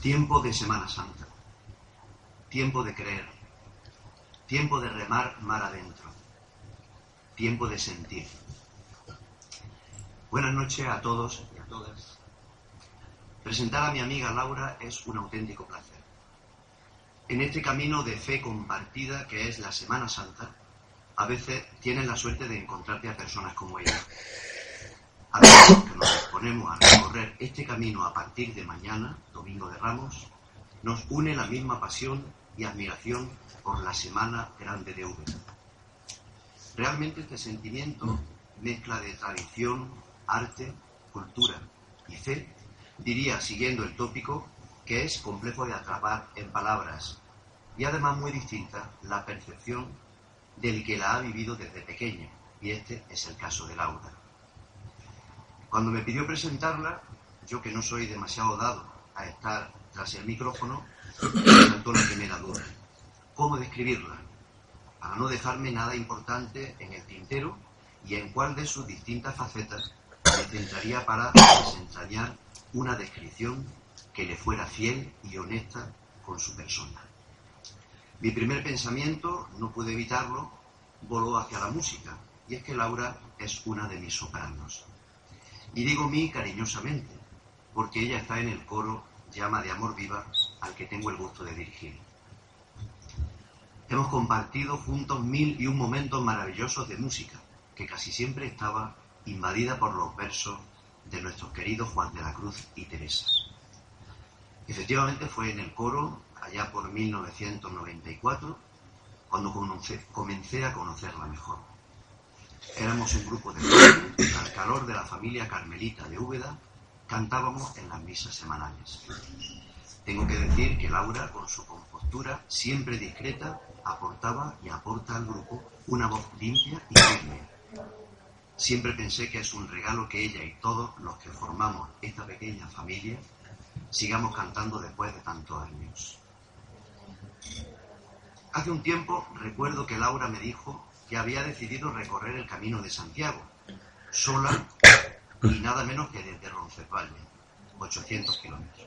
Tiempo de Semana Santa. Tiempo de creer. Tiempo de remar mar adentro. Tiempo de sentir. Buenas noches a todos y a todas. Presentar a mi amiga Laura es un auténtico placer. En este camino de fe compartida que es la Semana Santa, a veces tienes la suerte de encontrarte a personas como ella. A veces que nos disponemos a recorrer este camino a partir de mañana, Domingo de Ramos, nos une la misma pasión y admiración por la Semana Grande de Úbeda. Realmente este sentimiento, mezcla de tradición, arte, cultura y fe, diría, siguiendo el tópico, que es complejo de atrapar en palabras y además muy distinta la percepción del que la ha vivido desde pequeño, y este es el caso de Laura. Cuando me pidió presentarla, yo que no soy demasiado dado a estar tras el micrófono, me saltó la primera duda. ¿Cómo describirla? Para no dejarme nada importante en el tintero y en cuál de sus distintas facetas me centraría para desentrañar una descripción que le fuera fiel y honesta con su persona. Mi primer pensamiento, no pude evitarlo, voló hacia la música, y es que Laura es una de mis sopranos. Y digo mí cariñosamente, porque ella está en el coro Llama de Amor Viva al que tengo el gusto de dirigir. Hemos compartido juntos mil y un momentos maravillosos de música, que casi siempre estaba invadida por los versos de nuestros queridos Juan de la Cruz y Teresa. Efectivamente fue en el coro, allá por 1994, cuando comencé a conocerla mejor. Éramos un grupo de jóvenes, al calor de la familia carmelita de Úbeda, cantábamos en las misas semanales. Tengo que decir que Laura, con su compostura siempre discreta, aportaba y aporta al grupo una voz limpia y firme. Siempre pensé que es un regalo que ella y todos los que formamos esta pequeña familia sigamos cantando después de tantos años. Hace un tiempo recuerdo que Laura me dijo que había decidido recorrer el camino de Santiago, sola y nada menos que desde Roncesvalles, 800 kilómetros.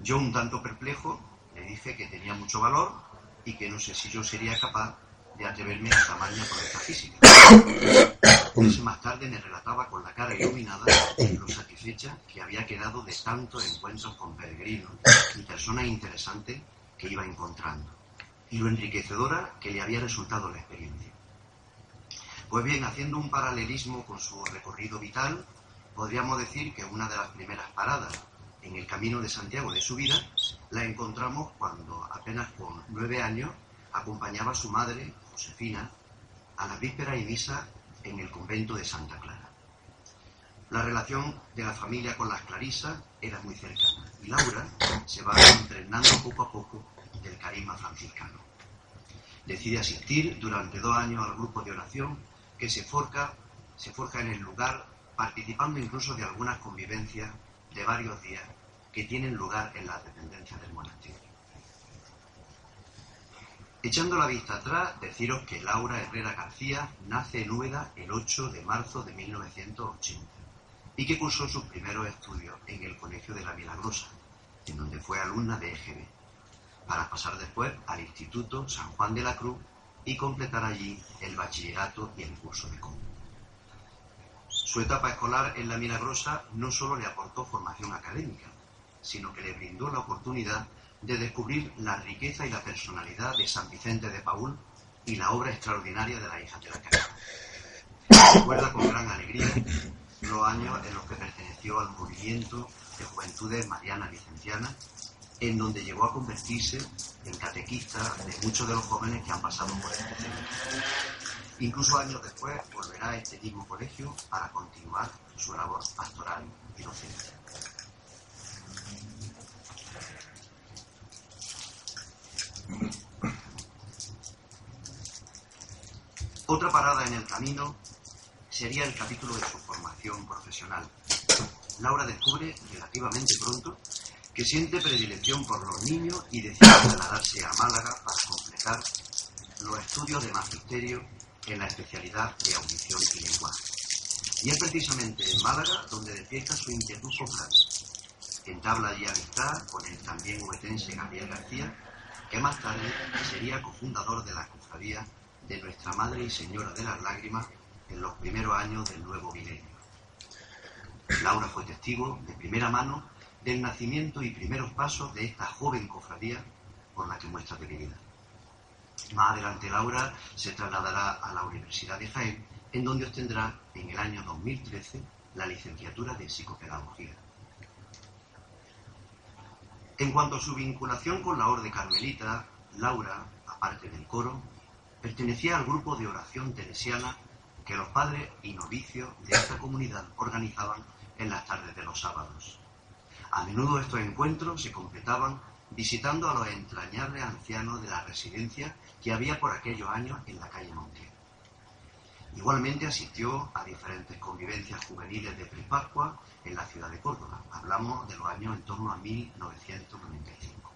Yo, un tanto perplejo, le dije que tenía mucho valor y que no sé si yo sería capaz de atreverme a esta maña esta física. Meses más tarde me relataba con la cara iluminada lo satisfecha que había quedado de tantos encuentros con peregrinos y personas interesantes que iba encontrando y lo enriquecedora que le había resultado la experiencia. Pues bien, haciendo un paralelismo con su recorrido vital, podríamos decir que una de las primeras paradas en el camino de Santiago de su vida la encontramos cuando apenas con nueve años acompañaba a su madre, Josefina, a la víspera y misa en el convento de Santa Clara. La relación de la familia con las Clarisas era muy cercana y Laura se va entrenando poco a poco del carisma franciscano. Decide asistir durante dos años al grupo de oración que se forja, se forja en el lugar, participando incluso de algunas convivencias de varios días que tienen lugar en las dependencias del monasterio. Echando la vista atrás, deciros que Laura Herrera García nace en Úbeda el 8 de marzo de 1980 y que cursó sus primeros estudios en el Colegio de la Milagrosa, en donde fue alumna de EGB para pasar después al Instituto San Juan de la Cruz y completar allí el bachillerato y el curso de común. Su etapa escolar en La Milagrosa no solo le aportó formación académica, sino que le brindó la oportunidad de descubrir la riqueza y la personalidad de San Vicente de Paul y la obra extraordinaria de la hija de la Cara. Recuerda con gran alegría los años en los que perteneció al movimiento de juventudes mariana licenciana en donde llegó a convertirse en catequista de muchos de los jóvenes que han pasado por este centro. Incluso años después volverá a este mismo colegio para continuar su labor pastoral y docente. Otra parada en el camino sería el capítulo de su formación profesional. Laura descubre relativamente pronto que siente predilección por los niños y decide trasladarse a Málaga para completar los estudios de magisterio en la especialidad de audición y lenguaje. Y es precisamente en Málaga donde despierta su inquietud por entabla allí amistad con el también huetense Gabriel García, que más tarde sería cofundador de la cofradía de Nuestra Madre y Señora de las Lágrimas en los primeros años del nuevo milenio. Laura fue testigo de primera mano del nacimiento y primeros pasos de esta joven cofradía por la que muestra debilidad. Más adelante Laura se trasladará a la Universidad de Jaén, en donde obtendrá en el año 2013 la licenciatura de psicopedagogía. En cuanto a su vinculación con la Orden Carmelita, Laura, aparte del coro, pertenecía al grupo de oración teresiana que los padres y novicios de esta comunidad organizaban en las tardes de los sábados. A menudo estos encuentros se completaban visitando a los entrañables ancianos de la residencia que había por aquellos años en la calle Montiel. Igualmente asistió a diferentes convivencias juveniles de Prepascua en la ciudad de Córdoba. Hablamos de los años en torno a 1995.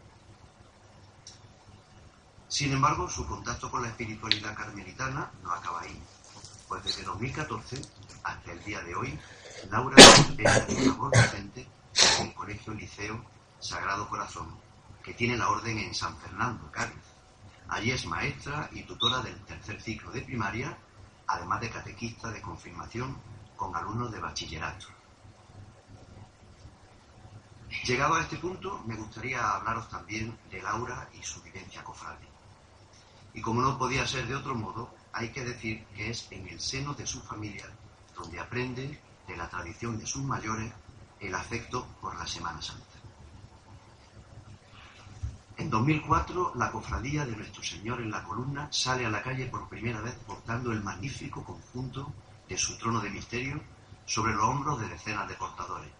Sin embargo, su contacto con la espiritualidad carmelitana no acaba ahí, pues desde 2014 hasta el día de hoy, Laura es labor docente el Colegio Liceo Sagrado Corazón, que tiene la orden en San Fernando, Cádiz. Allí es maestra y tutora del tercer ciclo de primaria, además de catequista de confirmación con alumnos de bachillerato. Llegado a este punto, me gustaría hablaros también de Laura y su vivencia cofrade. Y como no podía ser de otro modo, hay que decir que es en el seno de su familia donde aprende de la tradición de sus mayores el afecto por la Semana Santa. En 2004, la cofradía de Nuestro Señor en la columna sale a la calle por primera vez portando el magnífico conjunto de su trono de misterio sobre los hombros de decenas de portadores.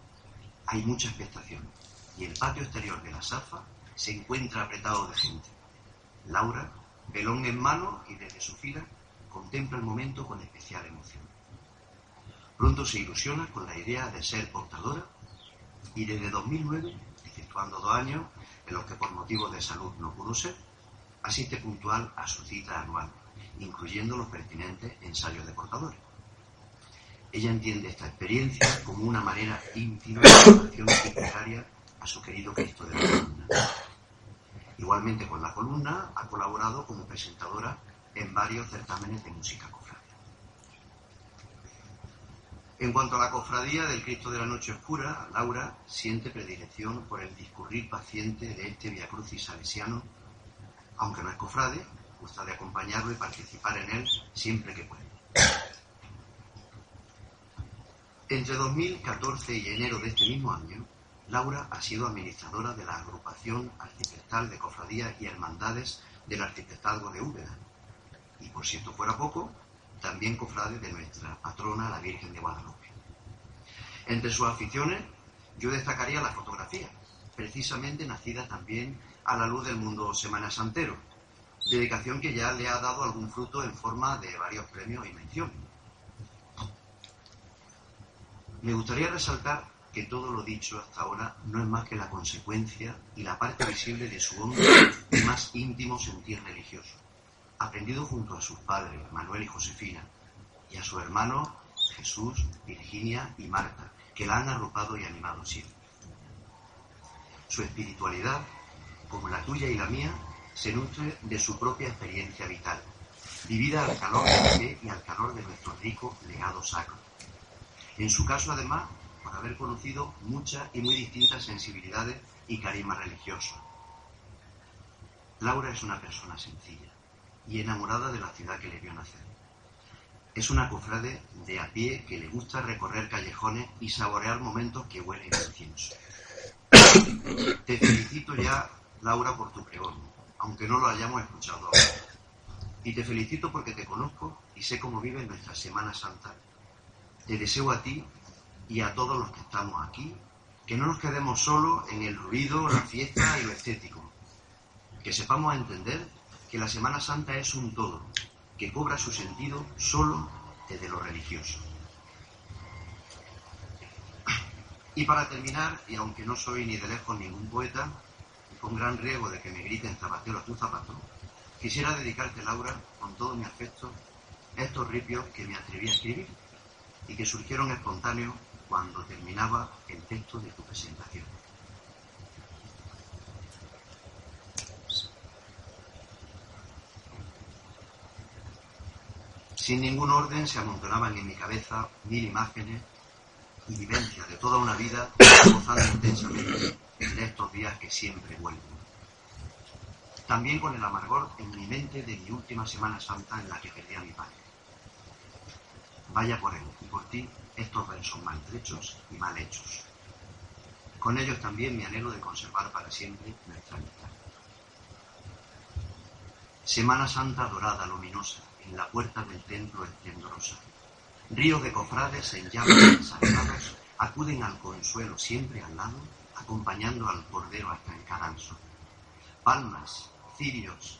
Hay mucha expectación y el patio exterior de la Safa se encuentra apretado de gente. Laura, velón en mano y desde su fila, contempla el momento con especial emoción. Pronto se ilusiona con la idea de ser portadora y desde 2009, exceptuando dos años en los que por motivos de salud no pudo ser, asiste puntual a su cita anual, incluyendo los pertinentes ensayos de portadores. Ella entiende esta experiencia como una manera íntima de relación secretaria a su querido Cristo de la columna. Igualmente con la columna ha colaborado como presentadora en varios certámenes de música. En cuanto a la cofradía del Cristo de la Noche Oscura, Laura siente predilección por el discurrir paciente de este Via Crucis salesiano, aunque no es cofrade, gusta de acompañarlo y participar en él siempre que puede. Entre 2014 y enero de este mismo año, Laura ha sido administradora de la agrupación arquitectal de cofradías y hermandades del arquitectado de Úbeda. Y por si esto fuera poco, también cofrade de nuestra patrona, la Virgen de Guadalupe. Entre sus aficiones, yo destacaría la fotografía, precisamente nacida también a la luz del mundo semana santero, dedicación que ya le ha dado algún fruto en forma de varios premios y menciones. Me gustaría resaltar que todo lo dicho hasta ahora no es más que la consecuencia y la parte visible de su y más íntimo sentir religioso, aprendido junto a sus padres, Manuel y Josefina, y a su hermano Jesús, Virginia y Marta, que la han arropado y animado siempre. Su espiritualidad, como la tuya y la mía, se nutre de su propia experiencia vital, vivida al calor de la fe y al calor de nuestro rico legado sacro. En su caso, además, por haber conocido muchas y muy distintas sensibilidades y carisma religioso. Laura es una persona sencilla y enamorada de la ciudad que le vio nacer. Es una cofrade de a pie que le gusta recorrer callejones y saborear momentos que huelen incienso. Te felicito ya, Laura, por tu pregón, aunque no lo hayamos escuchado ahora. Y te felicito porque te conozco y sé cómo vive nuestra Semana Santa. Te deseo a ti y a todos los que estamos aquí que no nos quedemos solo en el ruido, la fiesta y lo estético. Que sepamos entender que la Semana Santa es un todo, que cobra su sentido solo desde lo religioso. Y para terminar, y aunque no soy ni de lejos ningún poeta, y con gran riesgo de que me griten zapatero a tu zapato, quisiera dedicarte, Laura, con todo mi afecto, estos ripios que me atreví a escribir y que surgieron espontáneos cuando terminaba el texto de tu presentación. Sin ningún orden se amontonaban en mi cabeza mil imágenes y vivencias de toda una vida gozando intensamente de estos días que siempre vuelven. También con el amargor en mi mente de mi última Semana Santa en la que perdí a mi padre. Vaya por él y por ti estos versos maltrechos y mal hechos. Con ellos también mi anhelo de conservar para siempre nuestra amistad. Semana Santa dorada, luminosa, en la puerta del templo esplendorosa. Ríos de cofrades en llamas ensalzados acuden al consuelo siempre al lado, acompañando al cordero hasta el caranzo. Palmas, cirios,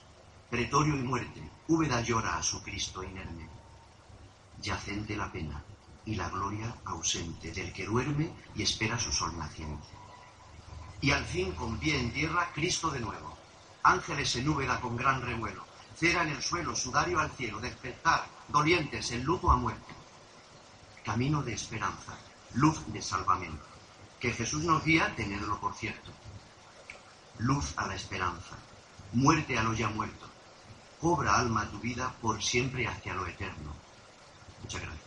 pretorio y muerte, Úbeda llora a su Cristo inerme. Yacente la pena y la gloria ausente del que duerme y espera su sol naciente. Y al fin, con pie en tierra, Cristo de nuevo. Ángeles en Úbeda con gran revuelo. Cera en el suelo, sudario al cielo, despertar, dolientes, en luto a muerte. Camino de esperanza, luz de salvamento. Que Jesús nos guía, tenedlo por cierto. Luz a la esperanza, muerte a lo ya muerto. Cobra alma tu vida por siempre hacia lo eterno. Muchas gracias.